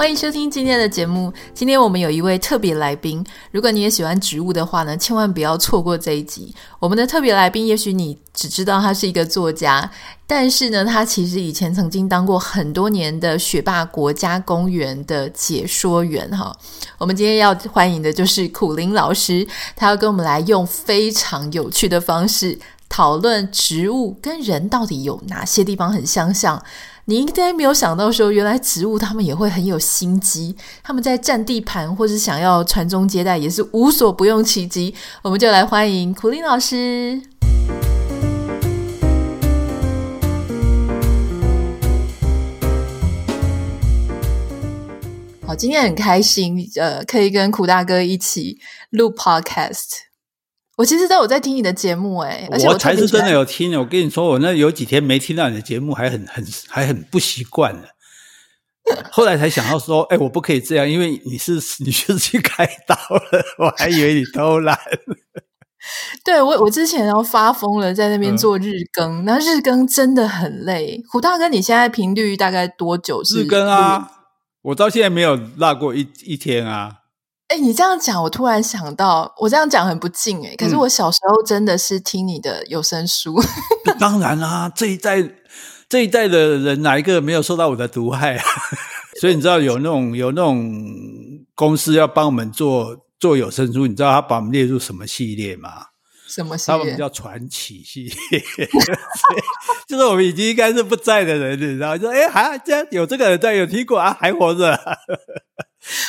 欢迎收听今天的节目。今天我们有一位特别来宾，如果你也喜欢植物的话呢，千万不要错过这一集。我们的特别来宾，也许你只知道他是一个作家，但是呢，他其实以前曾经当过很多年的雪霸国家公园的解说员。哈，我们今天要欢迎的就是苦林老师，他要跟我们来用非常有趣的方式讨论植物跟人到底有哪些地方很相像。你应该没有想到说，原来植物它们也会很有心机，他们在占地盘或是想要传宗接代，也是无所不用其极。我们就来欢迎苦苓老师。好，今天很开心，呃，可以跟苦大哥一起录 Podcast。我其实都有在听你的节目，哎，而且我，我才是真的有听。我跟你说，我那有几天没听到你的节目，还很很还很不习惯呢。后来才想到说，哎，我不可以这样，因为你是 你是去开刀了，我还以为你偷懒。对，我我之前要发疯了，在那边做日更，那、嗯、日更真的很累。胡大哥，你现在频率大概多久是？日更啊，我到现在没有落过一一天啊。哎，你这样讲，我突然想到，我这样讲很不敬哎。可是我小时候真的是听你的有声书。嗯、当然啦、啊，这一代这一代的人哪一个没有受到我的毒害啊？所以你知道有那种有那种公司要帮我们做做有声书，你知道他把我们列入什么系列吗？什么系列？他们叫传奇系列，就是我们已经应该是不在的人，你知道？说哎，还这样有这个人在，有听过啊，还活着。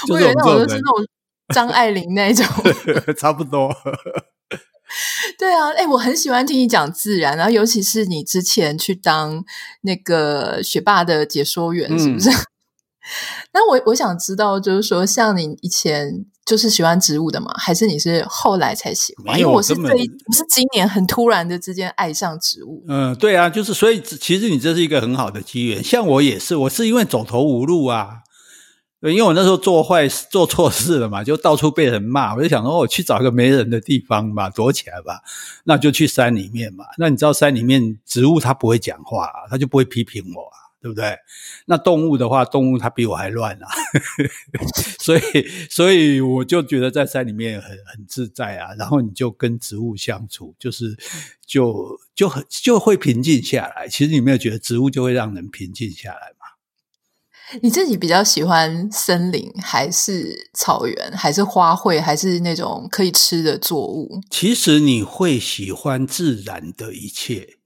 我以为那种就是那种。张爱玲那种，差不多。对啊，哎，我很喜欢听你讲自然，然后尤其是你之前去当那个学霸的解说员，是不是？嗯、那我我想知道，就是说，像你以前就是喜欢植物的吗？还是你是后来才喜欢？因为我是这一，我是今年很突然的之间爱上植物。嗯，对啊，就是所以，其实你这是一个很好的机缘。像我也是，我是因为走投无路啊。对，因为我那时候做坏事、做错事了嘛，就到处被人骂。我就想说，我去找一个没人的地方吧，躲起来吧。那就去山里面嘛。那你知道山里面植物它不会讲话，它就不会批评我啊，对不对？那动物的话，动物它比我还乱啊。所以，所以我就觉得在山里面很很自在啊。然后你就跟植物相处，就是就就很就会平静下来。其实你没有觉得植物就会让人平静下来？你自己比较喜欢森林，还是草原，还是花卉，还是那种可以吃的作物？其实你会喜欢自然的一切，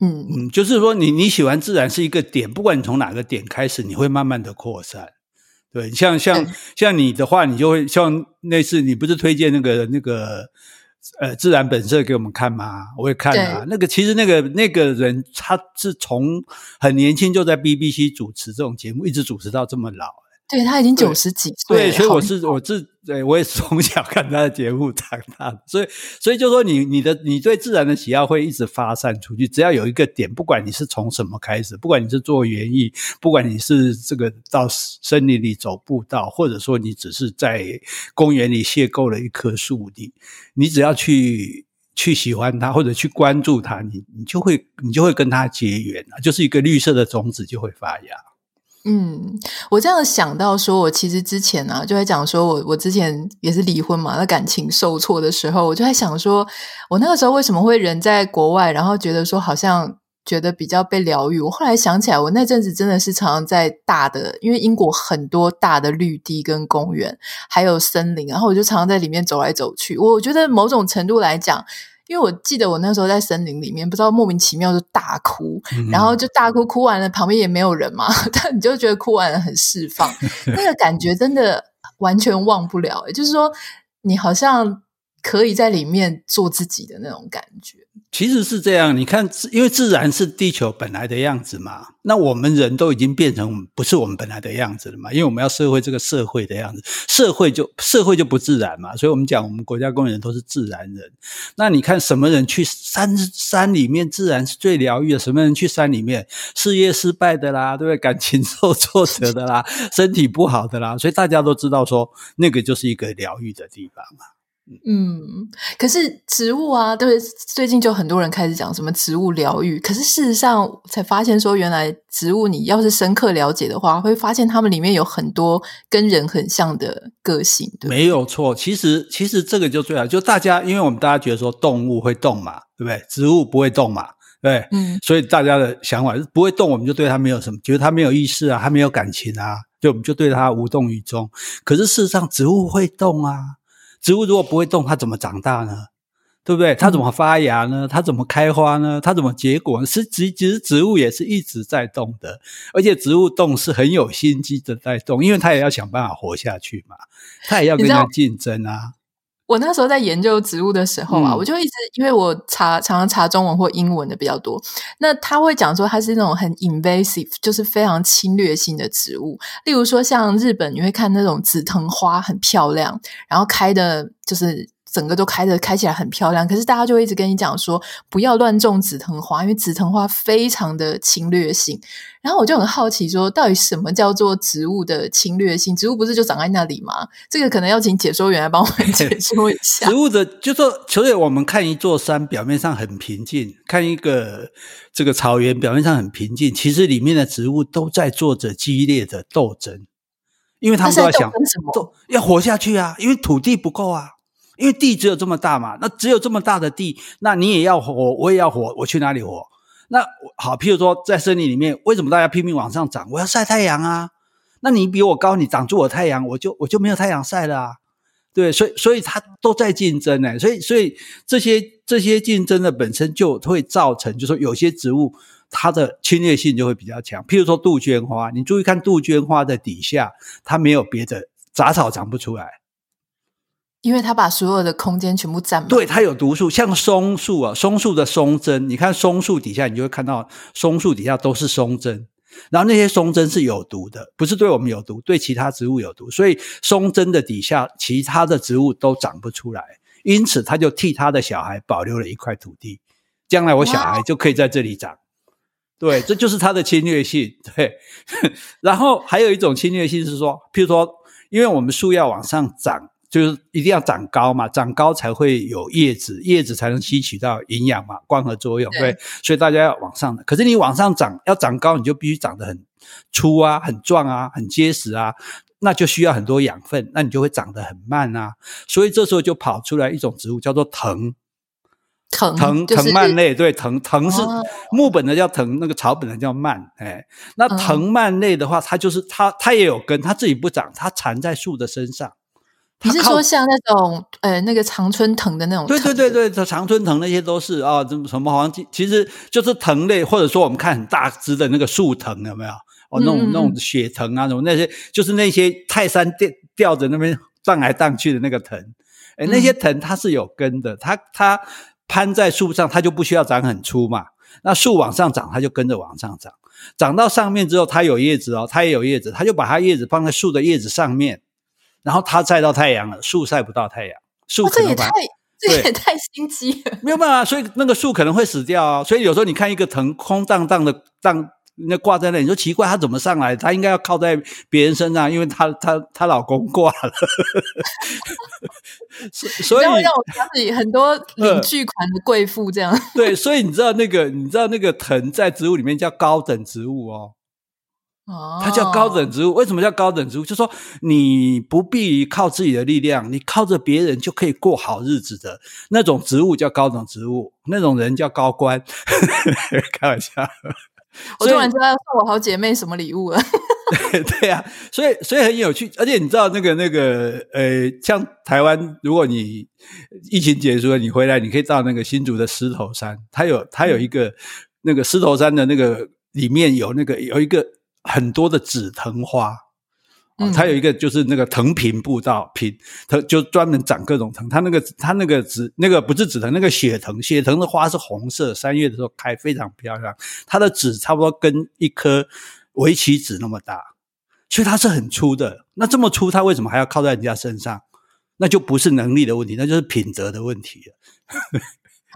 嗯嗯，就是说你你喜欢自然是一个点，不管你从哪个点开始，你会慢慢的扩散。对，像像像你的话，你就会像那次你不是推荐那个那个。呃，自然本色给我们看吗？我会看啊。那个其实那个那个人，他是从很年轻就在 BBC 主持这种节目，一直主持到这么老。对，他已经九十几岁。对，所以我是我是对，我也是从小看他的节目长大的，所以所以就说你你的你对自然的喜好会一直发散出去，只要有一个点，不管你是从什么开始，不管你是做园艺，不管你是这个到森林里走步道，或者说你只是在公园里邂逅了一棵树，你你只要去去喜欢它或者去关注它，你你就会你就会跟它结缘啊，就是一个绿色的种子就会发芽。嗯，我这样想到说，我其实之前、啊，就在讲说我我之前也是离婚嘛，那感情受挫的时候，我就在想说，我那个时候为什么会人在国外，然后觉得说好像觉得比较被疗愈。我后来想起来，我那阵子真的是常常在大的，因为英国很多大的绿地跟公园，还有森林，然后我就常常在里面走来走去。我觉得某种程度来讲。因为我记得我那时候在森林里面，不知道莫名其妙就大哭，嗯、然后就大哭，哭完了旁边也没有人嘛，但你就觉得哭完了很释放，那个感觉真的完全忘不了。也就是说，你好像可以在里面做自己的那种感觉。其实是这样，你看，因为自然是地球本来的样子嘛，那我们人都已经变成不是我们本来的样子了嘛，因为我们要社会这个社会的样子，社会就社会就不自然嘛，所以我们讲我们国家公园人都是自然人。那你看什么人去山山里面，自然是最疗愈的；什么人去山里面，事业失败的啦，对不对？感情受挫折的啦，身体不好的啦，所以大家都知道说，那个就是一个疗愈的地方嘛。嗯，可是植物啊，对，最近就很多人开始讲什么植物疗愈。可是事实上才发现说，原来植物你要是深刻了解的话，会发现它们里面有很多跟人很像的个性。对，没有错，其实其实这个就最好，就大家因为我们大家觉得说动物会动嘛，对不对？植物不会动嘛，对，嗯，所以大家的想法是不会动，我们就对它没有什么，觉得它没有意识啊，它没有感情啊，就我们就对它无动于衷。可是事实上，植物会动啊。植物如果不会动，它怎么长大呢？对不对？它怎么发芽呢？它怎么开花呢？它怎么结果呢？是其实植物也是一直在动的，而且植物动是很有心机的在动，因为它也要想办法活下去嘛，它也要跟人家竞争啊。我那时候在研究植物的时候啊，嗯、我就一直因为我查常常查中文或英文的比较多，那他会讲说它是那种很 invasive，就是非常侵略性的植物。例如说像日本，你会看那种紫藤花很漂亮，然后开的就是。整个都开的开起来很漂亮，可是大家就会一直跟你讲说不要乱种紫藤花，因为紫藤花非常的侵略性。然后我就很好奇说，到底什么叫做植物的侵略性？植物不是就长在那里吗？这个可能要请解说员来帮我们解 说一下。植物的就说，所以我们看一座山，表面上很平静；看一个这个草原，表面上很平静，其实里面的植物都在做着激烈的斗争，因为他们都要想都要活下去啊，因为土地不够啊。因为地只有这么大嘛，那只有这么大的地，那你也要活，我也要活，我去哪里活？那好，譬如说在森林里面，为什么大家拼命往上长？我要晒太阳啊！那你比我高，你挡住我太阳，我就我就没有太阳晒了啊！对，所以所以它都在竞争呢，所以所以这些这些竞争的本身就会造成，就说有些植物它的侵略性就会比较强。譬如说杜鹃花，你注意看杜鹃花的底下，它没有别的杂草长不出来。因为它把所有的空间全部占满。对，它有毒素，像松树啊，松树的松针，你看松树底下，你就会看到松树底下都是松针，然后那些松针是有毒的，不是对我们有毒，对其他植物有毒，所以松针的底下，其他的植物都长不出来，因此他就替他的小孩保留了一块土地，将来我小孩就可以在这里长。对，这就是它的侵略性。对，然后还有一种侵略性是说，譬如说，因为我们树要往上长。就是一定要长高嘛，长高才会有叶子，叶子才能吸取到营养嘛，光合作用，对，对，所以大家要往上的。可是你往上长，要长高，你就必须长得很粗啊，很壮啊，很结实啊，那就需要很多养分，那你就会长得很慢啊。所以这时候就跑出来一种植物，叫做藤，藤藤藤蔓类，对，藤藤是木本的叫藤，那个草本的叫蔓，哎，那藤蔓类的话，它就是它，它也有根，它自己不长，它缠在树的身上。你是说像那种呃那个常春藤的那种？对对对对，这常春藤那些都是啊，什么什么黄金，其实就是藤类，或者说我们看很大枝的那个树藤有没有？哦，那种那种雪藤啊，什么那些，就是那些泰山吊吊着那边荡来荡去的那个藤。哎那些藤它是有根的，它它攀在树上，它就不需要长很粗嘛。那树往上长，它就跟着往上长，长到上面之后，它有叶子哦，它也有叶子，它就把它叶子放在树的叶子上面。然后它晒到太阳了，树晒不到太阳，树可能、哦、这也太这也太心机了，没有办法，所以那个树可能会死掉啊。所以有时候你看一个藤空荡荡的荡，那挂在那里，你说奇怪，它怎么上来？它应该要靠在别人身上，因为她她她老公挂了。所以让我想起很多领巨款的贵妇这样、呃。对，所以你知道那个你知道那个藤在植物里面叫高等植物哦。它叫高等植物，为什么叫高等植物？就是说你不必靠自己的力量，你靠着别人就可以过好日子的那种植物叫高等植物，那种人叫高官。开玩笑，我突然知道要送我好姐妹什么礼物了。对 对啊，所以所以很有趣，而且你知道那个那个呃，像台湾，如果你疫情结束了，你回来，你可以到那个新竹的狮头山，它有它有一个、嗯、那个狮头山的那个里面有那个有一个。很多的紫藤花，哦，它有一个就是那个藤坪步道，坪藤就专门长各种藤。它那个它那个紫那个不是紫藤，那个血藤，血藤的花是红色，三月的时候开，非常漂亮。它的籽差不多跟一颗围棋子那么大，所以它是很粗的。那这么粗，它为什么还要靠在人家身上？那就不是能力的问题，那就是品德的问题了。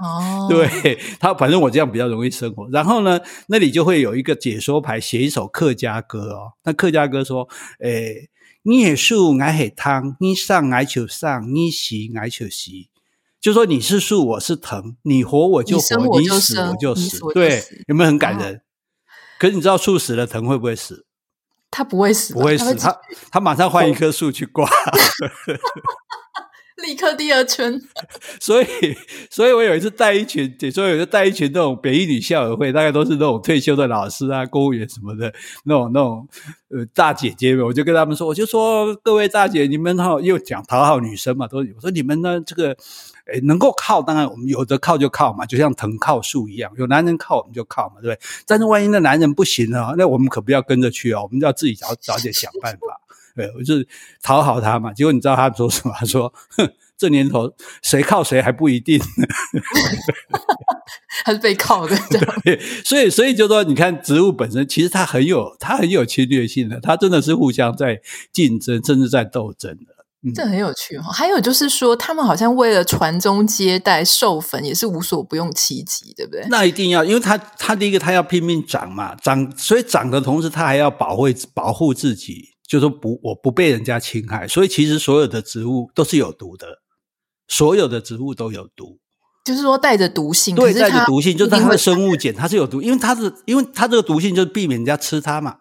哦，对，他反正我这样比较容易生活。然后呢，那里就会有一个解说牌，写一首客家歌哦。那客家歌说：“诶，你也树，我是藤，你上来就上，你死来就死。”就说你是树，我是藤，你活我就活，你死我就死。对，有没有很感人？可是你知道树死了，藤会不会死？他不会死，不会死，他他马上换一棵树去挂。立刻第二春，所以，所以我有一次带一群，所以有一次带一群那种北一女校友会，大概都是那种退休的老师啊、公务员什么的，那种那种呃大姐姐们，我就跟他们说，我就说各位大姐，你们好，又讲讨好女生嘛，都我说你们呢，这个诶能够靠，当然我们有的靠就靠嘛，就像藤靠树一样，有男人靠我们就靠嘛，对不对？但是万一那男人不行呢，那我们可不要跟着去哦，我们就要自己找找点想办法。对，我就是讨好他嘛，结果你知道他说什么？他说：“哼，这年头谁靠谁还不一定，他是被靠的。”对，所以所以就说，你看植物本身其实它很有它很有侵略性的，它真的是互相在竞争，甚至在斗争的。嗯、这很有趣哈、哦。还有就是说，他们好像为了传宗接代、授粉，也是无所不用其极，对不对？那一定要，因为他他第一个他要拼命长嘛，长，所以长的同时，他还要保卫保护自己。就说不，我不被人家侵害，所以其实所有的植物都是有毒的，所有的植物都有毒，就是说带着毒性，对，带着毒性，就是它的生物碱，它是有毒，因为它是，因为它这个毒性就是避免人家吃它嘛，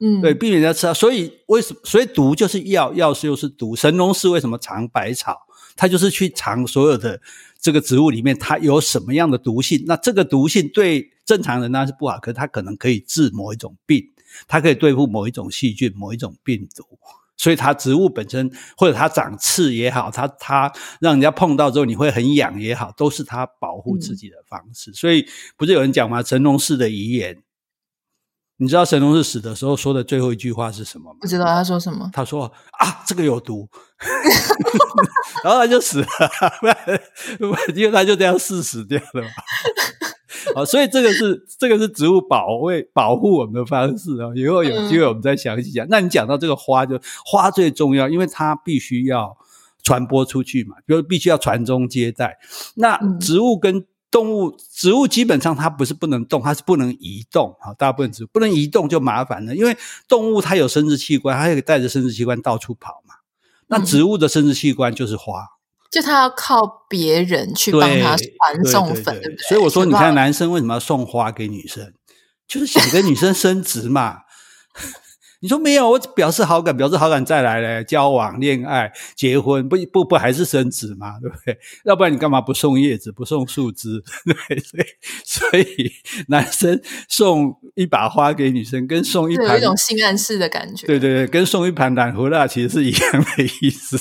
嗯，对，避免人家吃它，所以为什么？所以毒就是药，药是又是毒。神农氏为什么尝百草？他就是去尝所有的这个植物里面，它有什么样的毒性？那这个毒性对正常人那是不好，可是它可能可以治某一种病。它可以对付某一种细菌、某一种病毒，所以它植物本身或者它长刺也好，它它让人家碰到之后你会很痒也好，都是它保护自己的方式。嗯、所以不是有人讲吗？神农氏的遗言，你知道神农氏死的时候说的最后一句话是什么吗？不知道他说什么？他说啊，这个有毒，然后他就死了，因为他就这样死死掉了嘛。好，所以这个是这个是植物保卫保护我们的方式啊。以后有机会我们再详细讲。嗯、那你讲到这个花，就花最重要，因为它必须要传播出去嘛，比如必须要传宗接代。那植物跟动物，植物基本上它不是不能动，它是不能移动。啊，大部分植物不能移动就麻烦了，因为动物它有生殖器官，它可以带着生殖器官到处跑嘛。那植物的生殖器官就是花。就他要靠别人去帮他传送粉，对不对？所以我说，你看男生为什么要送花给女生，就是想跟女生升职嘛。你说没有，我表示好感，表示好感再来嘞，交往、恋爱、结婚，不不不还是升职嘛，对不对？要不然你干嘛不送叶子，不送树枝？对，所以所以男生送一把花给女生，跟送一盘有一种性暗示的感觉。对对对，跟送一盘蓝胡辣其实是一样的意思。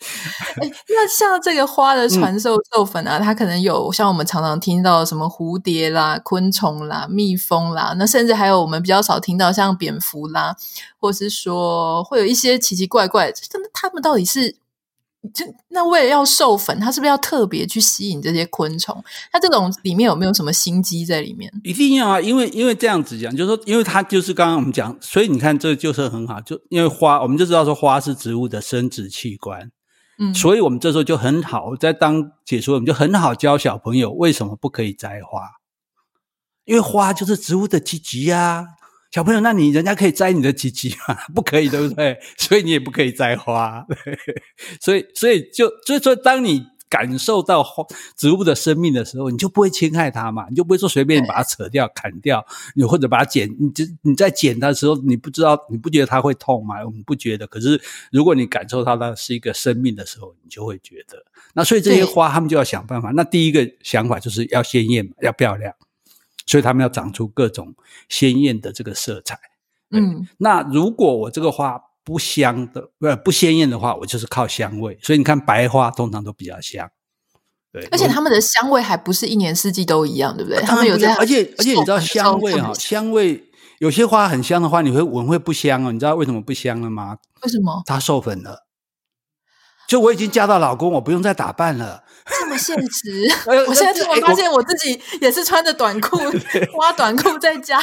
哎，那像这个花的传授授粉啊，嗯、它可能有像我们常常听到什么蝴蝶啦、昆虫啦、蜜蜂啦，那甚至还有我们比较少听到像蝙蝠啦，或是说会有一些奇奇怪怪，那他们到底是就那为了要授粉，它是不是要特别去吸引这些昆虫？它这种里面有没有什么心机在里面？一定要啊，因为因为这样子讲，就是说，因为它就是刚刚我们讲，所以你看这就是很好，就因为花，我们就知道说花是植物的生殖器官。嗯，所以我们这时候就很好，在当解说，我们就很好教小朋友为什么不可以摘花，因为花就是植物的积极呀，小朋友，那你人家可以摘你的积极吗？不可以，对不对？所以你也不可以摘花，所以所以就所以说，当你。感受到植物的生命的时候，你就不会侵害它嘛，你就不会说随便把它扯掉、砍掉，你或者把它剪。你就你在剪它的时候，你不知道，你不觉得它会痛吗？我们不觉得。可是如果你感受到它是一个生命的时候，你就会觉得。那所以这些花，他们就要想办法。那第一个想法就是要鲜艳，要漂亮，所以他们要长出各种鲜艳的这个色彩。嗯，那如果我这个花。不香的，不不鲜艳的话，我就是靠香味。所以你看，白花通常都比较香，对。而且它们的香味还不是一年四季都一样，对不对？它们有这样，而且而且你知道香味哈，香味有些花很香的话，你会闻会不香哦。你知道为什么不香了吗？为什么？它授粉了。就我已经嫁到老公，我不用再打扮了。这么现实，我现在突然发现我自己也是穿着短裤 挖短裤在家。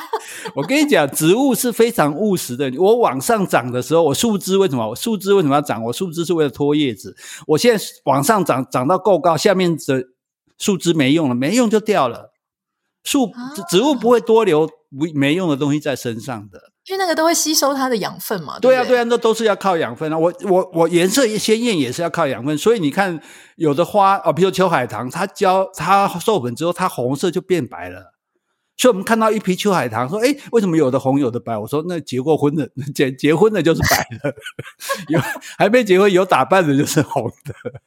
我跟你讲，植物是非常务实的。我往上长的时候，我树枝为什么？我树枝为什么要长？我树枝是为了拖叶子。我现在往上长，长到够高，下面的树枝没用了，没用就掉了。树植物不会多留不没用的东西在身上的。因为那个都会吸收它的养分嘛，对啊，对，对啊，那都是要靠养分啊。我我我颜色鲜艳也是要靠养分，所以你看有的花哦，比如秋海棠，它浇它授粉之后，它红色就变白了。所以我们看到一批秋海棠，说，哎，为什么有的红有的白？我说那结过婚的 结结婚的就是白的，有还没结婚有打扮的就是红的。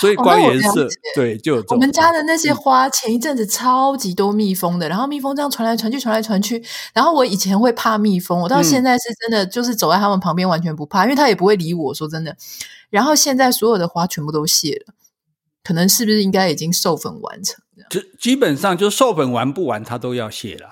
所以光颜色、哦、对，就。我们家的那些花，前一阵子超级多蜜蜂的，嗯、然后蜜蜂这样传来传去，传来传去。然后我以前会怕蜜蜂，我到现在是真的，就是走在他们旁边完全不怕，嗯、因为他也不会理我。说真的，然后现在所有的花全部都谢了，可能是不是应该已经授粉完成？这基本上就授粉完不完，它都要谢了。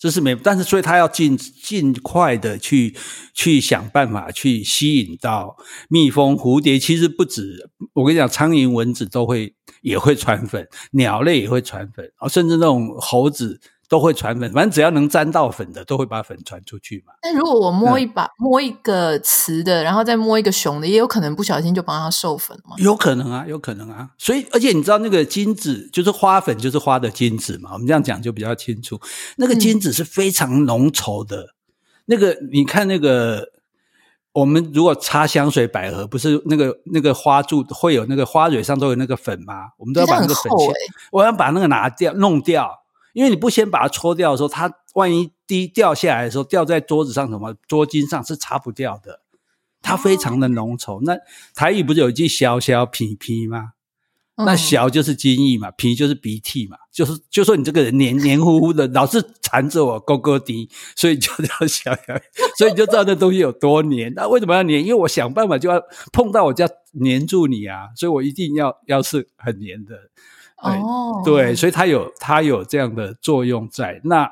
这是没，但是所以他要尽尽快的去去想办法去吸引到蜜蜂、蝴蝶。其实不止，我跟你讲，苍蝇、蚊子都会也会传粉，鸟类也会传粉，甚至那种猴子。都会传粉，反正只要能沾到粉的，都会把粉传出去嘛。但如果我摸一把，嗯、摸一个雌的，然后再摸一个雄的，也有可能不小心就帮它授粉嘛。有可能啊，有可能啊。所以，而且你知道那个精子，就是花粉，就是花的精子嘛。我们这样讲就比较清楚。那个精子是非常浓稠的。嗯、那个你看，那个我们如果擦香水百合，不是那个那个花柱会有那个花蕊上都有那个粉吗？我们都要把那个粉我要把那个拿掉，弄掉。因为你不先把它搓掉的时候，它万一滴掉下来的时候，掉在桌子上什么桌巾上是擦不掉的，它非常的浓稠。哦、那台语不是有一句“小小皮皮”吗？嗯、那“小”就是精液嘛，“鼻”就是鼻涕嘛，就是就说你这个人黏黏糊糊的，老是缠着我勾勾滴，所以就叫小小，所以你就知道这东西有多黏。那为什么要黏？因为我想办法就要碰到我就要黏住你啊，所以我一定要要是很黏的。哦，对，所以它有它有这样的作用在那，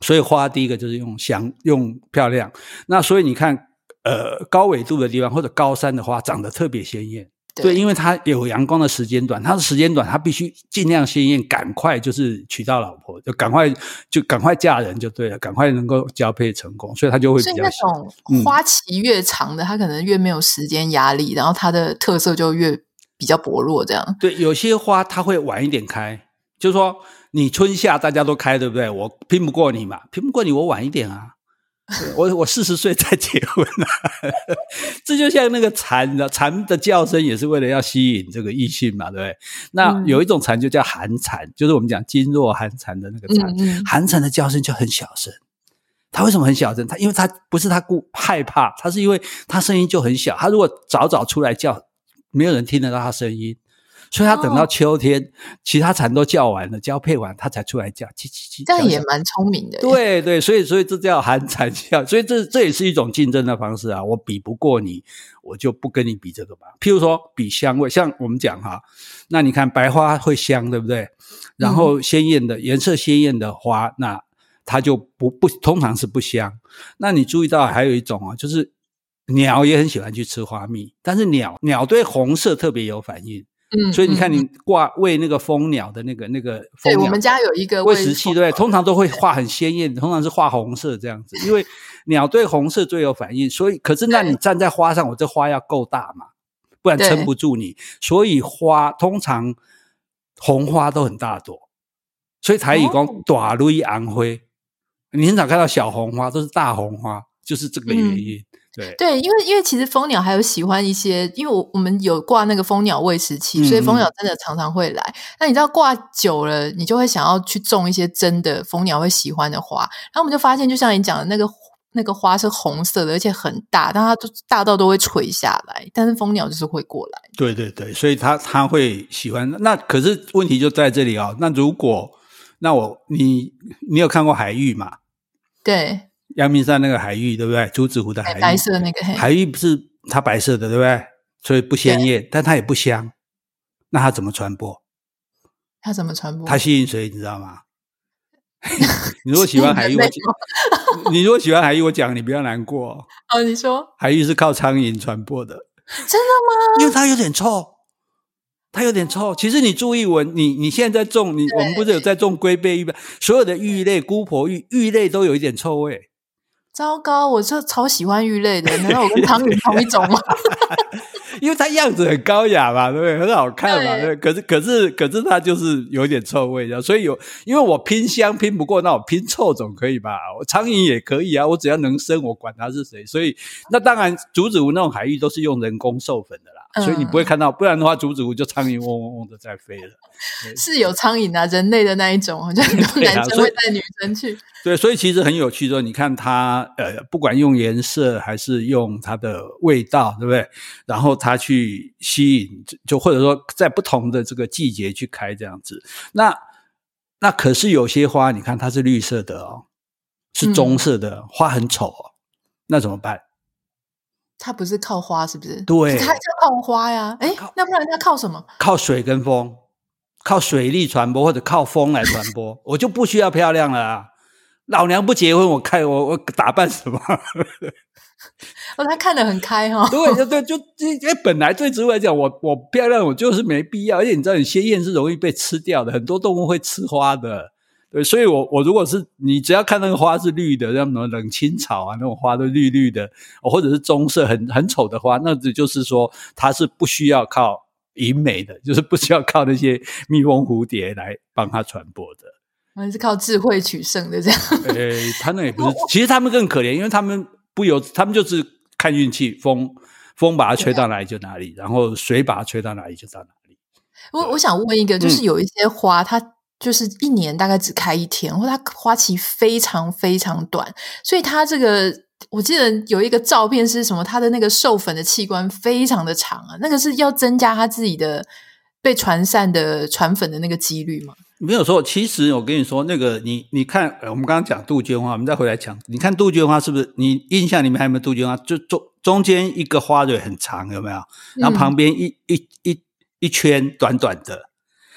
所以花第一个就是用香用漂亮。那所以你看，呃，高纬度的地方或者高山的花长得特别鲜艳，对，对，因为它有阳光的时间短，它的时间短，它必须尽量鲜艳，赶快就是娶到老婆，就赶快就赶快嫁人就对了，赶快能够交配成功，所以它就会比较。那种花期越长的，嗯、它可能越没有时间压力，然后它的特色就越。比较薄弱，这样对。有些花它会晚一点开，就是说你春夏大家都开，对不对？我拼不过你嘛，拼不过你，我晚一点啊。我我四十岁才结婚啊，这就像那个蝉的蝉的叫声，也是为了要吸引这个异性嘛，对不对？那有一种蝉就叫寒蝉，就是我们讲噤若寒蝉的那个蝉。嗯嗯寒蝉的叫声就很小声，它为什么很小声？它因为它不是它故害怕，它是因为它声音就很小。它如果早早出来叫。没有人听得到它声音，所以它等到秋天，哦、其他蝉都叫完了，交配完，它才出来叫，叽叽叽。这样也蛮聪明的。对对，所以所以这叫寒蝉叫，所以这这也是一种竞争的方式啊。我比不过你，我就不跟你比这个吧。譬如说比香味，像我们讲哈，那你看白花会香，对不对？然后鲜艳的、嗯、颜色鲜艳的花，那它就不不通常是不香。那你注意到还有一种啊，就是。鸟也很喜欢去吃花蜜，但是鸟鸟对红色特别有反应，嗯，所以你看你挂喂那个蜂鸟的那个那个蜂鸟，对，我们家有一个喂食器，对，通常都会画很鲜艳，通常是画红色这样子，因为 鸟对红色最有反应，所以可是那你站在花上，我这花要够大嘛，不然撑不住你，所以花通常红花都很大朵，所以台语讲大蕊红花，你很少看到小红花，都是大红花，就是这个原因。嗯对，对，因为因为其实蜂鸟还有喜欢一些，因为我我们有挂那个蜂鸟喂食器，嗯、所以蜂鸟真的常常会来。那你知道挂久了，你就会想要去种一些真的蜂鸟会喜欢的花。然后我们就发现，就像你讲的那个那个花是红色的，而且很大，但它都大到都会垂下来。但是蜂鸟就是会过来。对对对，所以它它会喜欢。那可是问题就在这里啊、哦。那如果那我你你有看过海芋吗？对。阳明山那个海芋，对不对？竹子湖的海芋，白色那个海芋不是它白色的，对不对？所以不鲜艳，但它也不香。那它怎么传播？它怎么传播？它吸引谁？你知道吗？你如果喜欢海芋，我 你如果喜欢海芋，我讲你不要难过。哦，你说海芋是靠苍蝇传播的，真的吗？因为它有点臭，它有点臭。其实你注意闻，你你现在在种，你我们不是有在种龟背芋吗？所有的芋类、姑婆芋、芋类都有一点臭味。糟糕，我就超喜欢鱼类的，难道我跟苍蝇同一种吗？因为它样子很高雅嘛，对不对？很好看嘛，对。可是，可是，可是它就是有点臭味，所以有，因为我拼香拼不过，那我拼臭总可以吧？我苍蝇也可以啊，我只要能生，我管它是谁。所以，那当然，竹子湖那种海域都是用人工授粉的啦。所以你不会看到，不然的话，竹子湖就苍蝇嗡嗡嗡的在飞了。是有苍蝇啊，人类的那一种，好像很多 男生会带女生去。对，啊、对，所以其实很有趣，说你看它，呃，不管用颜色还是用它的味道，对不对？然后它去吸引，就或者说在不同的这个季节去开这样子。那那可是有些花，你看它是绿色的哦，是棕色的，嗯、花很丑哦，那怎么办？它不是靠花，是不是？对，它就靠花呀。哎，那不然它靠什么？靠水跟风，靠水力传播，或者靠风来传播。我就不需要漂亮了啊！老娘不结婚，我开我我打扮什么？哦，他看得很开哈、哦。对对对，就 因为本来对植物来讲，我我漂亮，我就是没必要。而且你知道，你鲜艳是容易被吃掉的，很多动物会吃花的。对，所以我我如果是你，只要看那个花是绿的，像什么冷青草啊那种花都绿绿的，或者是棕色很很丑的花，那这就是说它是不需要靠引美的，就是不需要靠那些蜜蜂蝴蝶来帮它传播的，还是靠智慧取胜的这样。诶，他那也不是，其实他们更可怜，因为他们不由，他们就是看运气，风风把它吹到哪里就哪里，然后水把它吹到哪里就到哪里。我我想问一个，就是有一些花它。就是一年大概只开一天，或它花期非常非常短，所以它这个我记得有一个照片是什么？它的那个授粉的器官非常的长啊，那个是要增加它自己的被传散的传粉的那个几率吗？没有错，其实我跟你说，那个你你看，我们刚刚讲杜鹃花，我们再回来讲，你看杜鹃花是不是？你印象里面还有没有杜鹃花？就中中间一个花蕊很长，有没有？然后旁边一、嗯、一一一圈短短的，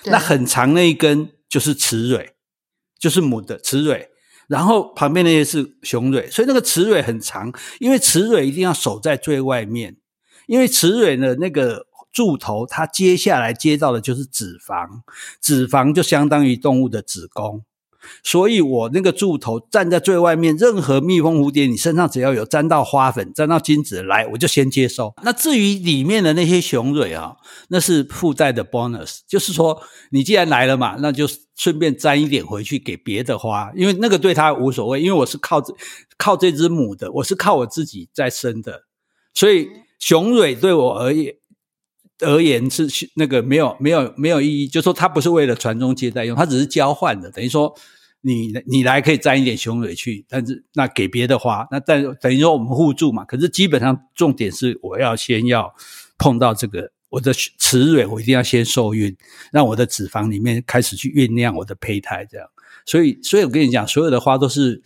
那很长那一根。就是雌蕊，就是母的雌蕊，然后旁边那些是雄蕊，所以那个雌蕊很长，因为雌蕊一定要守在最外面，因为雌蕊的那个柱头，它接下来接到的就是脂肪，脂肪就相当于动物的子宫。所以我那个柱头站在最外面，任何蜜蜂蝴蝶，你身上只要有沾到花粉、沾到精子来，我就先接收。那至于里面的那些雄蕊啊，那是附带的 bonus，就是说你既然来了嘛，那就顺便沾一点回去给别的花，因为那个对它无所谓，因为我是靠靠这只母的，我是靠我自己在生的，所以雄蕊对我而言而言是那个没有没有没有意义，就说它不是为了传宗接代用，它只是交换的，等于说。你你来可以沾一点雄蕊去，但是那给别的花，那但等于说我们互助嘛。可是基本上重点是我要先要碰到这个我的雌蕊，我一定要先受孕，让我的脂肪里面开始去酝酿我的胚胎，这样。所以，所以我跟你讲，所有的花都是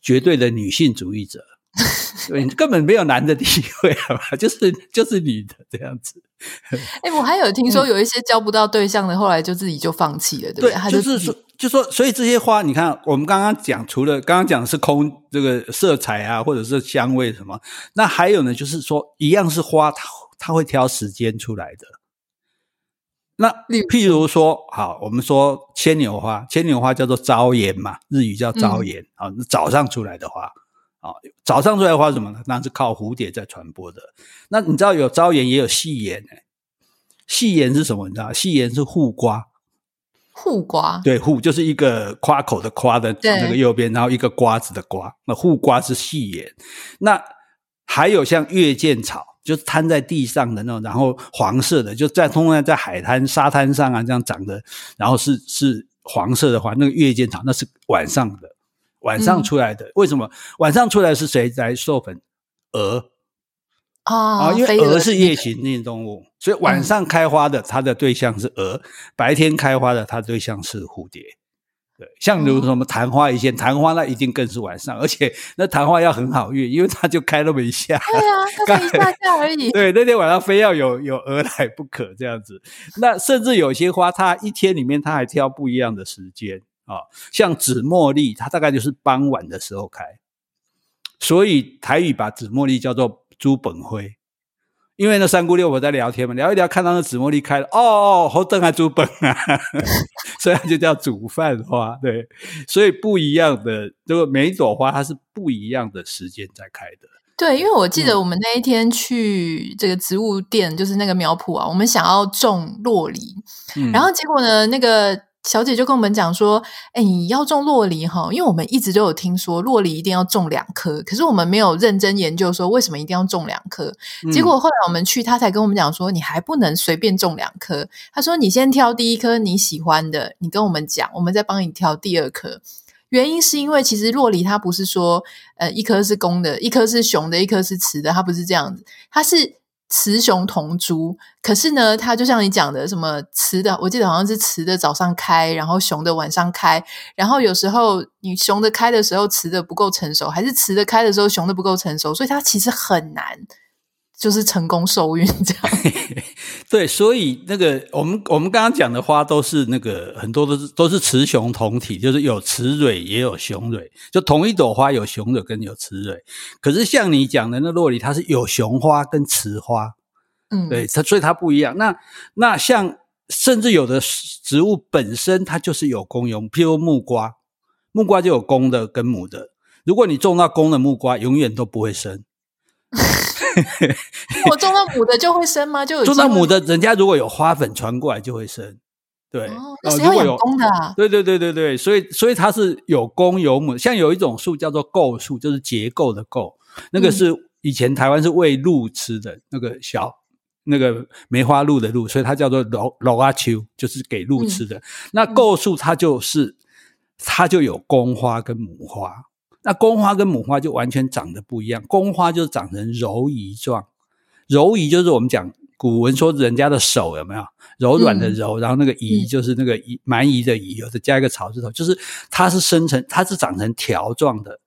绝对的女性主义者。对，根本没有男的体会，好吧？就是就是女的这样子。哎、欸，我还有听说有一些交不到对象的，嗯、后来就自己就放弃了，对不对？对，就是说，就说，所以这些花，你看，我们刚刚讲，除了刚刚讲的是空这个色彩啊，或者是香味什么，那还有呢，就是说，一样是花，它它会挑时间出来的。那譬如说，好，我们说牵牛花，牵牛花叫做朝颜嘛，日语叫朝颜啊，嗯、早上出来的花。啊、哦，早上出来的花什么呢？那是靠蝴蝶在传播的。那你知道有朝颜也有细颜哎，细颜是什么？你知道？细颜是护瓜，护瓜对，护就是一个夸口的夸的那个右边，然后一个瓜子的瓜。那护瓜是细颜。那还有像月见草，就是摊在地上的那种，然后黄色的，就在通常在海滩沙滩上啊这样长的，然后是是黄色的话，那个月见草那是晚上的。晚上出来的，嗯、为什么晚上出来是谁来授粉？蛾啊，哦、因为蛾是夜行性动物，所以晚上开花的它的对象是蛾，嗯、白天开花的它的对象是蝴蝶。对，像比如什么昙花一现，昙花那一定更是晚上，而且那昙花要很好运，因为它就开那么一下。对啊，它才一下下而已。对，那天晚上非要有有鹅来不可这样子。那甚至有些花，它一天里面它还挑不一样的时间。啊。像紫茉莉，它大概就是傍晚的时候开，所以台语把紫茉莉叫做朱本辉。因为那三姑六婆在聊天嘛，聊一聊，看到那紫茉莉开了，哦，好等啊煮本啊，所以它就叫煮饭花。对，所以不一样的，这个每一朵花它是不一样的时间在开的。对，因为我记得我们那一天去这个植物店，嗯、就是那个苗圃啊，我们想要种洛梨，嗯、然后结果呢，那个。小姐就跟我们讲说：“哎，你要种洛梨哈，因为我们一直都有听说洛梨一定要种两颗，可是我们没有认真研究说为什么一定要种两颗。结果后来我们去，他才跟我们讲说，你还不能随便种两颗。他说你先挑第一颗你喜欢的，你跟我们讲，我们再帮你挑第二颗。原因是因为其实洛梨它不是说呃一颗是公的，一颗是雄的，一颗是雌的，它不是这样子，它是。”雌雄同株，可是呢，它就像你讲的，什么雌的，我记得好像是雌的早上开，然后雄的晚上开，然后有时候你雄的开的时候，雌的不够成熟，还是雌的开的时候，雄的不够成熟，所以它其实很难，就是成功受孕这样。对，所以那个我们我们刚刚讲的花都是那个很多都是都是雌雄同体，就是有雌蕊也有雄蕊，就同一朵花有雄蕊跟有雌蕊。可是像你讲的那洛梨，它是有雄花跟雌花，嗯，对，它所以它不一样。那那像甚至有的植物本身它就是有公有母，譬如木瓜，木瓜就有公的跟母的。如果你种到公的木瓜，永远都不会生。我种到母的就会生吗？就有种到母的，人家如果有花粉传过来就会生。对，哦，那谁要养公的啊？对对对对对，所以所以它是有公有母。像有一种树叫做构树，就是结构的构，那个是以前台湾是喂鹿吃的，那个小那个梅花鹿的鹿，所以它叫做老老阿秋，就是给鹿吃的。嗯、那构树它就是它就有公花跟母花。那公花跟母花就完全长得不一样，公花就长成柔仪状，柔仪就是我们讲古文说人家的手有没有柔软的柔，嗯、然后那个仪就是那个仪蛮夷的夷，有的加一个草字头，就是它是生成它是长成条状的。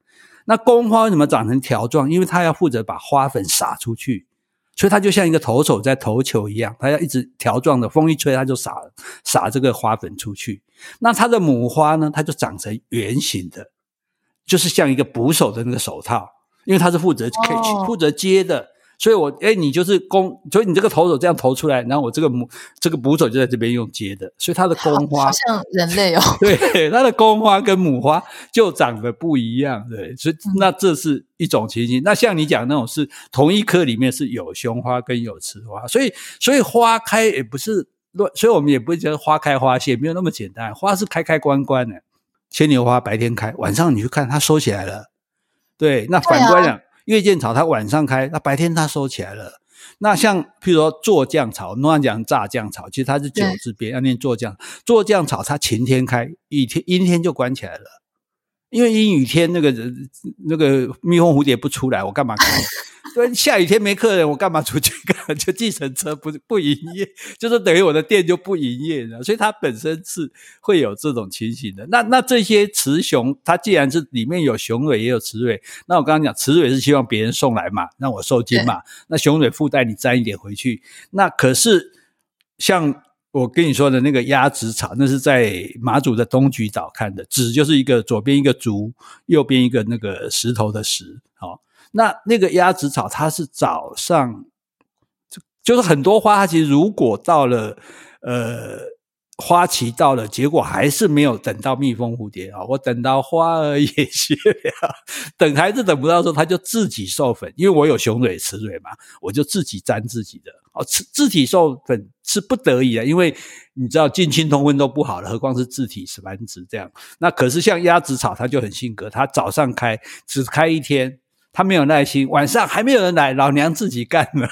那公花为什么长成条状？因为它要负责把花粉撒出去，所以它就像一个投手在投球一样，它要一直条状的，风一吹它就撒撒这个花粉出去。那它的母花呢，它就长成圆形的。就是像一个捕手的那个手套，因为他是负责 catch、哦、负责接的，所以我诶你就是公，所以你这个投手这样投出来，然后我这个母这个捕手就在这边用接的，所以它的公花像人类哦，对，它的公花跟母花就长得不一样，对，所以那这是一种情形。嗯、那像你讲那种是同一棵里面是有雄花跟有雌花，所以所以花开也不是乱，所以我们也不会觉得花开花谢没有那么简单，花是开开关关的。牵牛花白天开，晚上你去看它收起来了。对，那反过来讲，月见草它晚上开，那白天它收起来了。那像譬如说做酱草，诺兰讲炸酱草，其实它是九字边，要念做酱。做酱草它晴天开，雨天阴天就关起来了，因为阴雨天那个人那个蜜蜂蝴蝶不出来，我干嘛开？对，下雨天没客人，我干嘛出去？干嘛就计程车不不营业，就是等于我的店就不营业了。所以它本身是会有这种情形的。那那这些雌雄，它既然是里面有雄蕊也有雌蕊，那我刚刚讲雌蕊是希望别人送来嘛，让我受精嘛。那雄蕊附带你沾一点回去。那可是像我跟你说的那个鸭子草，那是在马祖的东莒岛看的，子就是一个左边一个竹，右边一个那个石头的石，好。那那个鸭子草，它是早上，就就是很多花，它其实如果到了，呃，花期到了，结果还是没有等到蜜蜂蝴蝶啊，我等到花儿也谢了，等还是等不到时候，它就自己授粉，因为我有雄蕊雌蕊嘛，我就自己粘自己的哦，自自体授粉是不得已的，因为你知道近亲通婚都不好了，何况是自体繁殖这样。那可是像鸭子草，它就很性格，它早上开只开一天。他没有耐心，晚上还没有人来，老娘自己干了，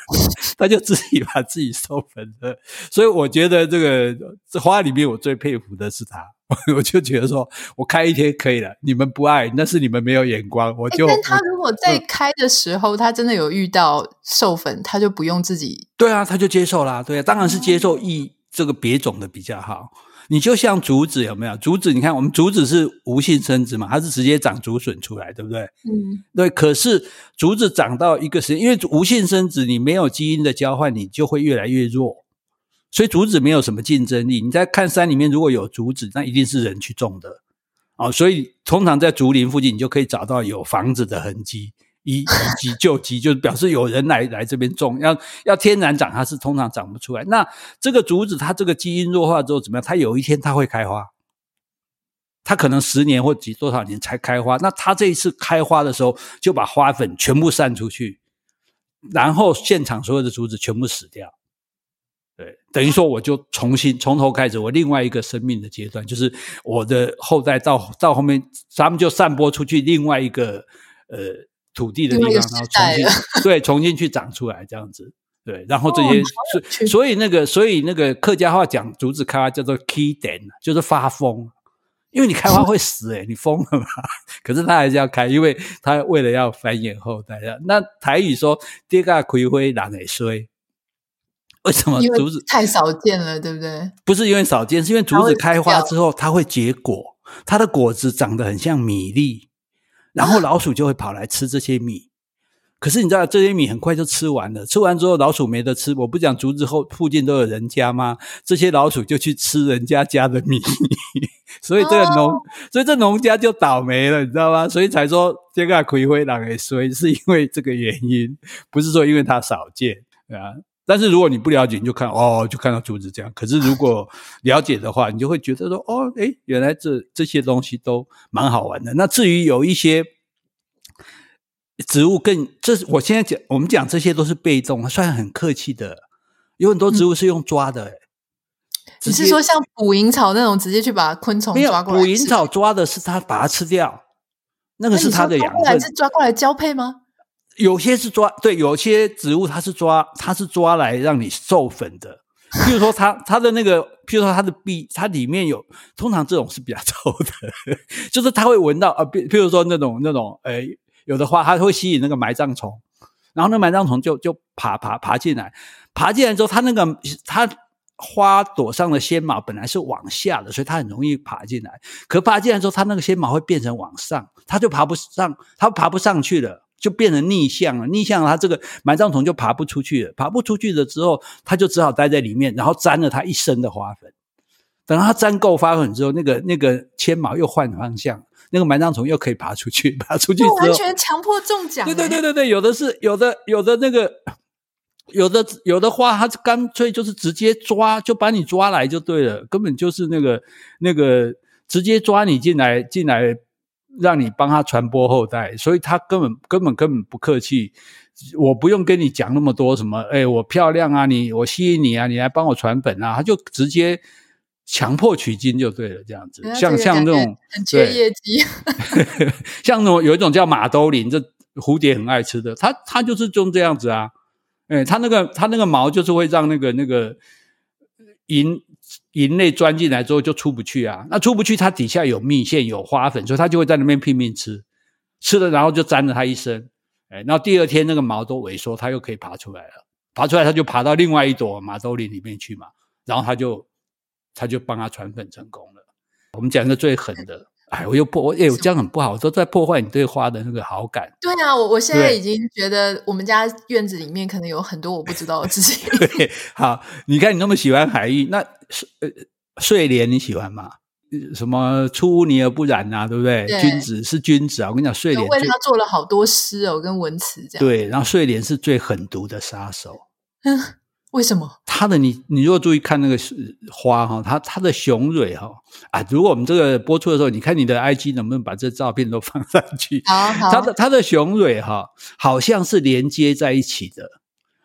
他就自己把自己授粉了。所以我觉得这个这花里面我最佩服的是他，我就觉得说我开一天可以了，你们不爱那是你们没有眼光。我就，但他如果在开的时候，嗯、他真的有遇到授粉，他就不用自己。对啊，他就接受啦。对啊，当然是接受异这个别种的比较好。你就像竹子有没有？竹子你看，我们竹子是无性生殖嘛，它是直接长竹笋出来，对不对？嗯，对。可是竹子长到一个时间，因为无性生殖，你没有基因的交换，你就会越来越弱。所以竹子没有什么竞争力。你在看山里面如果有竹子，那一定是人去种的啊、哦。所以通常在竹林附近，你就可以找到有房子的痕迹，以以及旧迹，就表示有人来来这边种。要要天然长，它是通常长不出来。那这个竹子，它这个基因弱化之后怎么样？它有一天它会开花。它可能十年或几多少年才开花，那它这一次开花的时候，就把花粉全部散出去，然后现场所有的竹子全部死掉，对，等于说我就重新从头开始，我另外一个生命的阶段，就是我的后代到到后面，咱们就散播出去另外一个呃土地的地方，然后重新对重新去长出来这样子，对，然后这些、哦、所所以那个所以那个客家话讲竹子开花叫做 kiden，，就是发疯。因为你开花会死诶、欸、你疯了吗？可是他还是要开，因为他为了要繁衍后代。那台语说“跌嘎葵灰狼诶衰”，为什么竹子太少见了，对不对？不是因为少见，是因为竹子开花之后，它会结果，它的果子长得很像米粒，然后老鼠就会跑来吃这些米。可是你知道这些米很快就吃完了，吃完之后老鼠没得吃。我不讲竹子后附近都有人家吗？这些老鼠就去吃人家家的米，所以这个农，哦、所以这农家就倒霉了，你知道吗？所以才说这个葵灰狼也衰，是因为这个原因，不是说因为它少见啊。但是如果你不了解，你就看哦，就看到竹子这样。可是如果了解的话，你就会觉得说哦，诶，原来这这些东西都蛮好玩的。那至于有一些。植物更，这是我现在讲，我们讲这些都是被动，算很客气的。有很多植物是用抓的，只、嗯、是说像捕蝇草那种，直接去把昆虫抓过来。捕蝇草抓的是它把它吃掉，那个是它的养分。是抓过来交配吗？有些是抓，对，有些植物它是抓，它是抓来让你授粉的。譬如说它，它的那个，譬如说它的壁，它里面有，通常这种是比较臭的，就是它会闻到啊，譬譬如说那种那种，哎。有的花它会吸引那个埋葬虫，然后那埋葬虫就就爬爬爬进来，爬进来之后，它那个它花朵上的纤毛本来是往下的，所以它很容易爬进来。可爬进来之后，它那个纤毛会变成往上，它就爬不上，它爬不上去了，就变成逆向了。逆向了，它这个埋葬虫就爬不出去了。爬不出去了之后，它就只好待在里面，然后沾了它一身的花粉。等它沾够花粉之后，那个那个纤毛又换方向。那个埋葬虫又可以爬出去，爬出去之后完全强迫中奖。对对对对对，有的是有的有的那个有的有的花，它干脆就是直接抓，就把你抓来就对了，根本就是那个那个直接抓你进来进来，让你帮他传播后代，所以他根本根本根本不客气，我不用跟你讲那么多什么，哎，我漂亮啊，你我吸引你啊，你来帮我传本啊，他就直接。强迫取经就对了，这样子，像像那种很缺业绩，像那种有一种叫马兜铃，这蝴蝶很爱吃的，它它就是种这样子啊，哎，它那个它那个毛就是会让那个那个蝇蝇类钻进来之后就出不去啊，那出不去，它底下有蜜腺有花粉，所以它就会在那边拼命吃，吃了然后就沾了它一身，哎，那第二天那个毛都萎缩，它又可以爬出来了，爬出来它就爬到另外一朵马兜铃里面去嘛，然后它就。它就帮它传粉成功了。我们讲一个最狠的，哎，我又破，哎，我这样很不好，我都在破坏你对花的那个好感。对啊，我我现在已经觉得我们家院子里面可能有很多我不知道的事情。对，好，你看你那么喜欢海芋，那呃睡莲你喜欢吗？什么出污泥而不染啊，对不对？对君子是君子啊，我跟你讲，睡莲为他做了好多诗哦，跟文词这样。对，然后睡莲是最狠毒的杀手。为什么？它的你你如果注意看那个花哈，它它的雄蕊哈啊，如果我们这个播出的时候，你看你的 IG 能不能把这照片都放上去？好，好。它的它的雄蕊哈，好像是连接在一起的，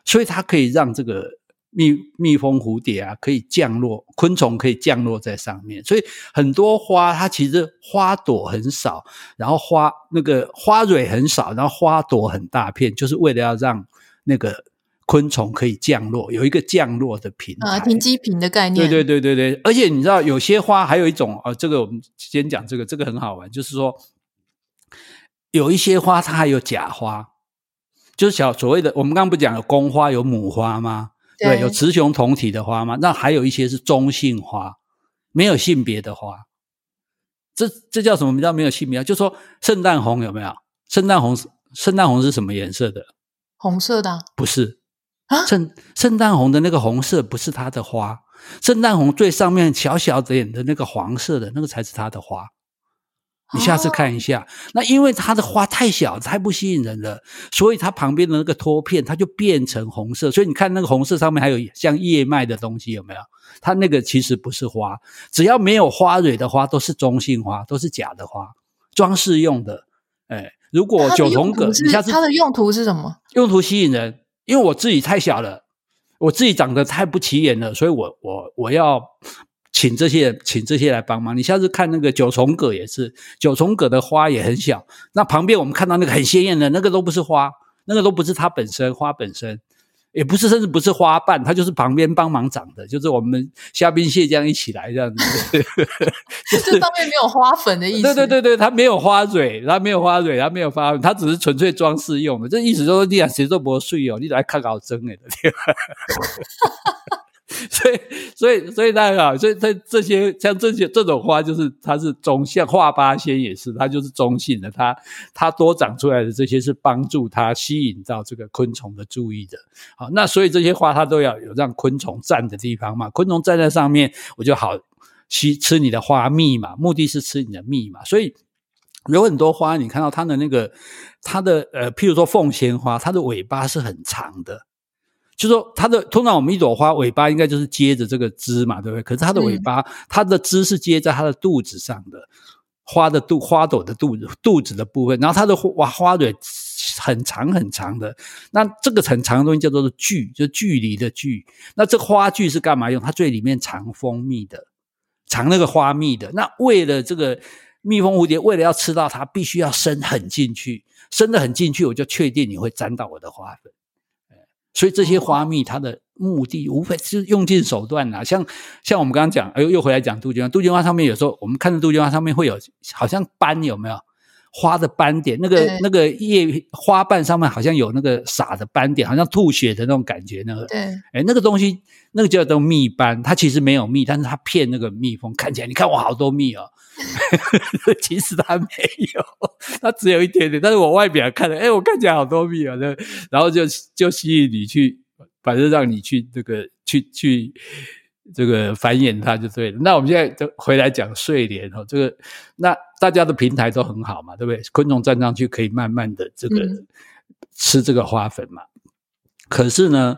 所以它可以让这个蜜蜜蜂、蝴蝶啊，可以降落，昆虫可以降落在上面。所以很多花它其实花朵很少，然后花那个花蕊很少，然后花朵很大片，就是为了要让那个。昆虫可以降落，有一个降落的平台，啊，停机坪的概念。对对对对对，而且你知道，有些花还有一种，呃，这个我们先讲这个，这个很好玩，就是说，有一些花它还有假花，就是小所谓的，我们刚刚不讲有公花有母花吗？对，对，有雌雄同体的花吗？那还有一些是中性花，没有性别的花，这这叫什么？叫没有性别？就是说圣诞红有没有？圣诞红，圣诞红是什么颜色的？红色的？不是。圣圣诞红的那个红色不是它的花，圣诞红最上面小小点的那个黄色的那个才是它的花。你下次看一下，哦、那因为它的花太小，太不吸引人了，所以它旁边的那个托片它就变成红色。所以你看那个红色上面还有像叶脉的东西，有没有？它那个其实不是花，只要没有花蕊的花都是中性花，都是假的花，装饰用的。哎，如果九重葛，你下次它的用途是什么？用途吸引人，因为我自己太小了，我自己长得太不起眼了，所以我我我要。请这些请这些来帮忙。你下次看那个九重葛也是，九重葛的花也很小。那旁边我们看到那个很鲜艳的那个都不是花，那个都不是它本身花本身，也不是甚至不是花瓣，它就是旁边帮忙长的，就是我们虾兵蟹将一起来这样子。就是上面没有花粉的意思。对对对对，它没有花蕊，它没有花蕊，它没有花粉，它只是纯粹装饰用的。这意思就是你想谁都不会睡哦，你来看搞真的。所以，所以，所以大家好，所以这这些像这些这种花，就是它是中性，画八仙也是，它就是中性的，它它多长出来的这些是帮助它吸引到这个昆虫的注意的。好，那所以这些花它都要有让昆虫站的地方嘛，昆虫站在上面，我就好吸吃你的花蜜嘛，目的是吃你的蜜嘛。所以有很多花，你看到它的那个它的呃，譬如说凤仙花，它的尾巴是很长的。就是说，它的通常我们一朵花尾巴应该就是接着这个枝嘛，对不对？可是它的尾巴，嗯、它的枝是接在它的肚子上的，花的肚花朵的肚子肚子的部分，然后它的花花蕊很长很长的。那这个很长的东西叫做距，就距离的距。那这个花距是干嘛用？它最里面藏蜂蜜的，藏那个花蜜的。那为了这个蜜蜂蝴蝶，为了要吃到它，必须要伸很进去，伸得很进去，我就确定你会沾到我的花粉。所以这些花蜜，它的目的无非是用尽手段呐，像像我们刚刚讲，哎呦，又回来讲杜鹃花。杜鹃花上面有时候我们看到杜鹃花上面会有好像斑，有没有花的斑点？那个那个叶花瓣上面好像有那个撒的斑点，好像吐血的那种感觉。那个对，哎，那个东西那个叫做蜜斑，它其实没有蜜，但是它骗那个蜜蜂看起来，你看我好多蜜哦。其实它没有，它只有一点点。但是我外表看了，哎，我看起来好多蜜啊，然后就就吸引你去，反正让你去这个去去这个繁衍它就对了。那我们现在就回来讲睡莲哦，这个那大家的平台都很好嘛，对不对？昆虫站上去可以慢慢的这个、嗯、吃这个花粉嘛。可是呢，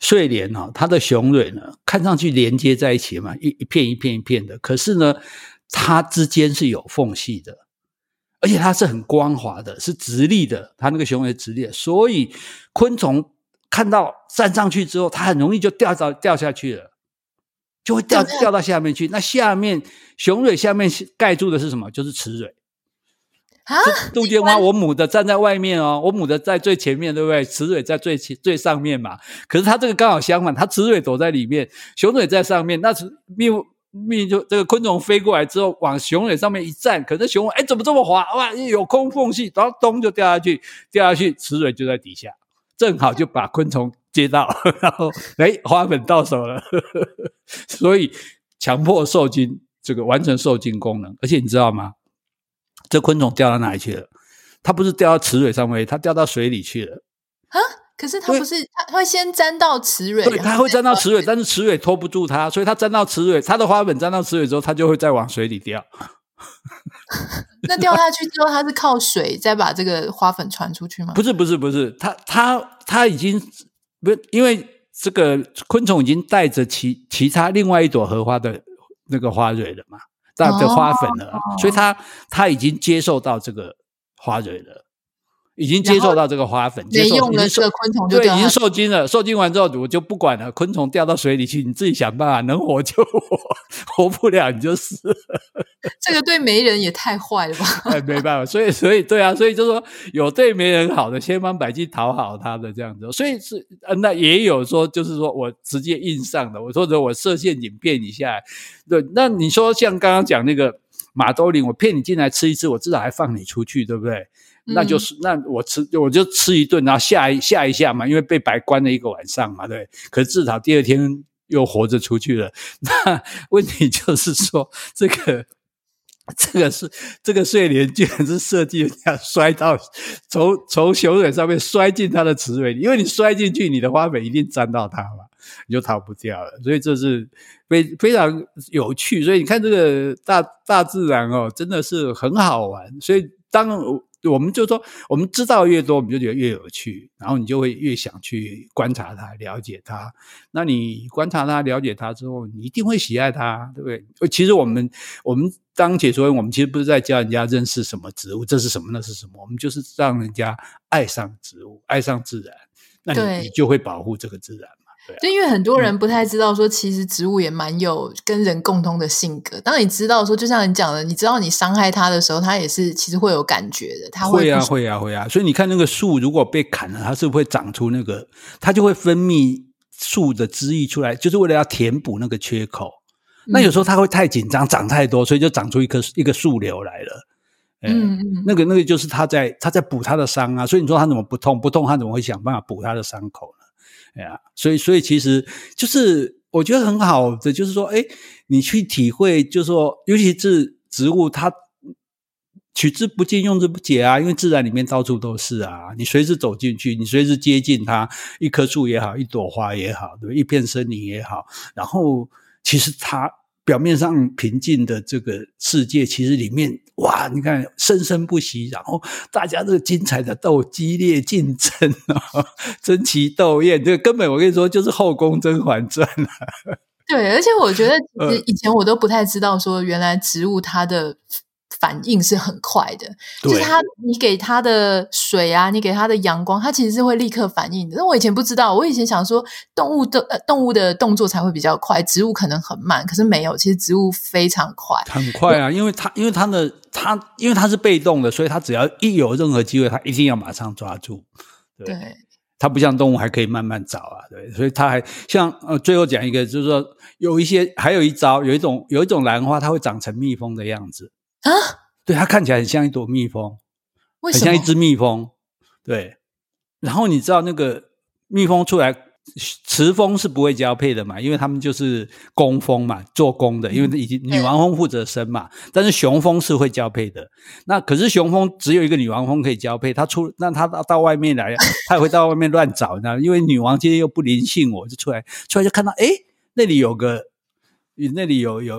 睡莲哦，它的雄蕊呢，看上去连接在一起嘛，一一片一片一片的。可是呢。它之间是有缝隙的，而且它是很光滑的，是直立的。它那个雄蕊直立的，所以昆虫看到站上去之后，它很容易就掉到掉下去了，就会掉掉到下面去。那下面雄蕊下面盖住的是什么？就是雌蕊啊。杜鹃花，我母的站在外面哦，我母的在最前面，对不对？雌蕊在最最上面嘛。可是它这个刚好相反，它雌蕊躲在里面，雄蕊在上面。那是蜜。蜜就这个昆虫飞过来之后，往雄蕊上面一站，可是雄蕊哎，怎么这么滑？哇，有空缝隙，然后咚就掉下去，掉下去，雌蕊就在底下，正好就把昆虫接到，然后哎，花粉到手了，呵呵，所以强迫受精，这个完成受精功能。而且你知道吗？这昆虫掉到哪里去了？它不是掉到雌蕊上面，它掉到水里去了。啊？可是它不是，它会先沾到雌蕊，对，它会沾到雌蕊，但是雌蕊拖不住它，所以它沾到雌蕊，它的花粉沾到雌蕊之后，它就会再往水里掉。那掉下去之后，它是靠水再把这个花粉传出去吗？不是，不是，不是，它它它已经不是，因为这个昆虫已经带着其其他另外一朵荷花的那个花蕊了嘛，带着花粉了，哦、所以它它已经接受到这个花蕊了。已经接受到这个花粉，接受用了这个昆虫就对，已经受精了。受精完之后，我就不管了。昆虫掉到水里去，你自己想办法，能活就活，活不了你就死了。这个对媒人也太坏了吧？哎，没办法，所以所以对啊，所以就说有对媒人好的，千方百计讨好他的这样子。所以是那也有说，就是说我直接硬上的，我或者我设陷阱骗你下来。对，那你说像刚刚讲那个马兜铃，我骗你进来吃一次，我至少还放你出去，对不对？那就是那我吃我就吃一顿，然后吓一吓一下嘛，因为被白关了一个晚上嘛，对。可是至少第二天又活着出去了。那问题就是说，这个这个是这个睡莲居然是设计这样摔到从从雄蕊上面摔进它的雌蕊里，因为你摔进去，你的花粉一定沾到它嘛，你就逃不掉了。所以这是非非常有趣。所以你看这个大大自然哦，真的是很好玩。所以当我们就说，我们知道越多，我们就觉得越有趣，然后你就会越想去观察它、了解它。那你观察它、了解它之后，你一定会喜爱它，对不对？其实我们我们当解说员，我们其实不是在教人家认识什么植物，这是什么，那是什么，我们就是让人家爱上植物、爱上自然，那你你就会保护这个自然。就因为很多人不太知道，说其实植物也蛮有跟人共通的性格。当你知道说，就像你讲的，你知道你伤害它的时候，它也是其实会有感觉的。它会，会啊，会啊，会啊。所以你看那个树，如果被砍了，它是不是会长出那个？它就会分泌树的汁液出来，就是为了要填补那个缺口。那有时候它会太紧张，长太多，所以就长出一棵一个树瘤来了。嗯，嗯，那个那个就是它在它在补它的伤啊。所以你说它怎么不痛？不痛，它怎么会想办法补它的伤口呢？哎呀，所以所以其实就是我觉得很好的，就是说，哎，你去体会，就是说，尤其是植物，它取之不尽，用之不竭啊，因为自然里面到处都是啊，你随时走进去，你随时接近它，一棵树也好，一朵花也好，对，一片森林也好，然后其实它。表面上平静的这个世界，其实里面哇，你看生生不息，然后 大家这个精彩的斗、激烈竞争啊，争奇斗艳，这个根本我跟你说就是《后宫甄嬛传》了。对，而且我觉得其实 以前我都不太知道，说原来植物它的。反应是很快的，就是它，你给它的水啊，你给它的阳光，它其实是会立刻反应的。那我以前不知道，我以前想说动物的呃动物的动作才会比较快，植物可能很慢，可是没有，其实植物非常快，很快啊，因为它因为它的它因为它是被动的，所以它只要一有任何机会，它一定要马上抓住。对，对。它不像动物还可以慢慢找啊，对，所以它还像呃最后讲一个，就是说有一些还有一招，有一种有一种兰花，它会长成蜜蜂的样子。啊，对，它看起来很像一朵蜜蜂，为什么？很像一只蜜蜂。对，然后你知道那个蜜蜂出来，雌蜂是不会交配的嘛，因为他们就是工蜂嘛，做工的，因为已经女王蜂负责生嘛。嗯、但是雄蜂是会交配的。那可是雄蜂只有一个女王蜂可以交配，它出那它到到外面来，它也会到外面乱找，你知道，因为女王今天又不灵性我，我就出来出来就看到，哎，那里有个。你那里有有有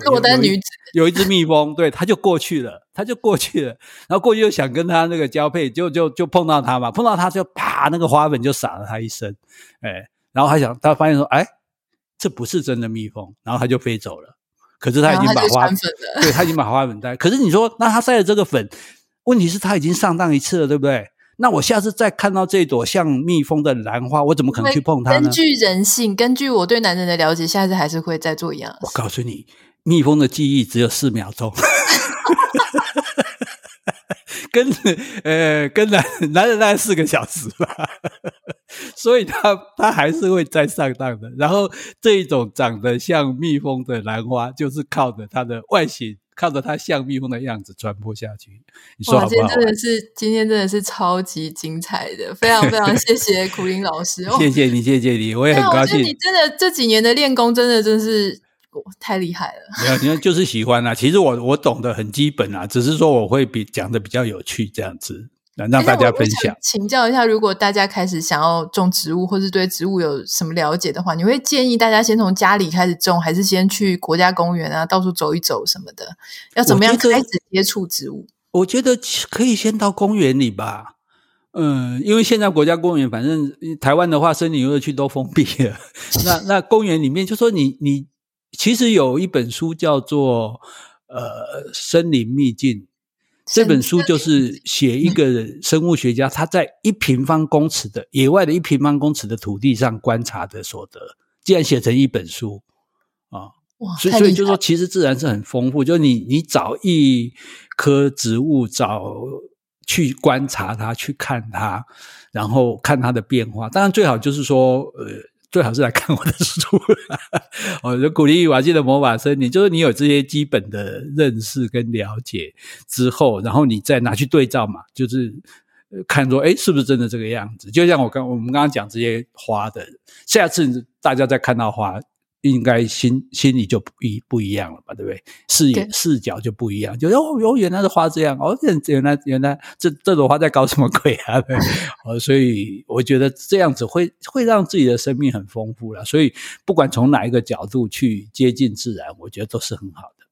有，有一只蜜蜂，对，他就过去了，他就过去了，然后过去又想跟他那个交配，就就就碰到他嘛，碰到他就啪，那个花粉就洒了他一身，哎，然后他想，他发现说，哎，这不是真的蜜蜂，然后他就飞走了。可是他已经把花粉，对，他已经把花粉带。可是你说，那他晒的这个粉，问题是他已经上当一次了，对不对？那我下次再看到这朵像蜜蜂的兰花，我怎么可能去碰它呢？根据人性，根据我对男人的了解，下次还是会再做一样。我告诉你，蜜蜂的记忆只有四秒钟，跟呃跟男男人大概四个小时吧，所以他他还是会再上当的。然后这一种长得像蜜蜂的兰花，就是靠着它的外形。看着它像蜜蜂的样子传播下去，你说好不好？今天真的是，今天真的是超级精彩的，非常非常谢谢苦林老师，谢谢你，谢谢你，我也很高兴。你真的这几年的练功，真的真是太厉害了。没有，你看就是喜欢啊。其实我我懂得很基本啊，只是说我会比讲的比较有趣这样子。让大家分享，请教一下，如果大家开始想要种植物，或是对植物有什么了解的话，你会建议大家先从家里开始种，还是先去国家公园啊，到处走一走什么的？要怎么样开始接触植物？我觉得可以先到公园里吧。嗯，因为现在国家公园，反正台湾的话，森林游乐区都封闭了。那那公园里面，就说你你其实有一本书叫做呃《森林秘境》。这本书就是写一个生物学家，他在一平方公尺的野外的一平方公尺的土地上观察的所得，竟然写成一本书啊！哇，所以所以就说，其实自然是很丰富。就你你找一棵植物，找去观察它，去看它，然后看它的变化。当然最好就是说，呃。最好是来看我的书，我 就鼓励瓦基的魔法森林，就是你有这些基本的认识跟了解之后，然后你再拿去对照嘛，就是看说，哎，是不是真的这个样子？就像我刚我们刚刚讲这些花的，下次大家再看到花，应该心心里就不一不一样了吧，对不对？视野视角就不一样，就哦哟，原来是花这样，哦，原来原来这这朵花在搞什么鬼啊？对，哦，所以我觉得这样子会会让自己的生命很丰富了。所以不管从哪一个角度去接近自然，我觉得都是很好的。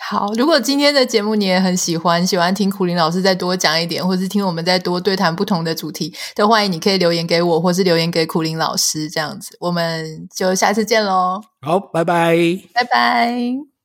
好，如果今天的节目你也很喜欢，喜欢听苦林老师再多讲一点，或是听我们再多对谈不同的主题，都欢迎你可以留言给我，或是留言给苦林老师，这样子，我们就下次见喽。好，拜拜，拜拜。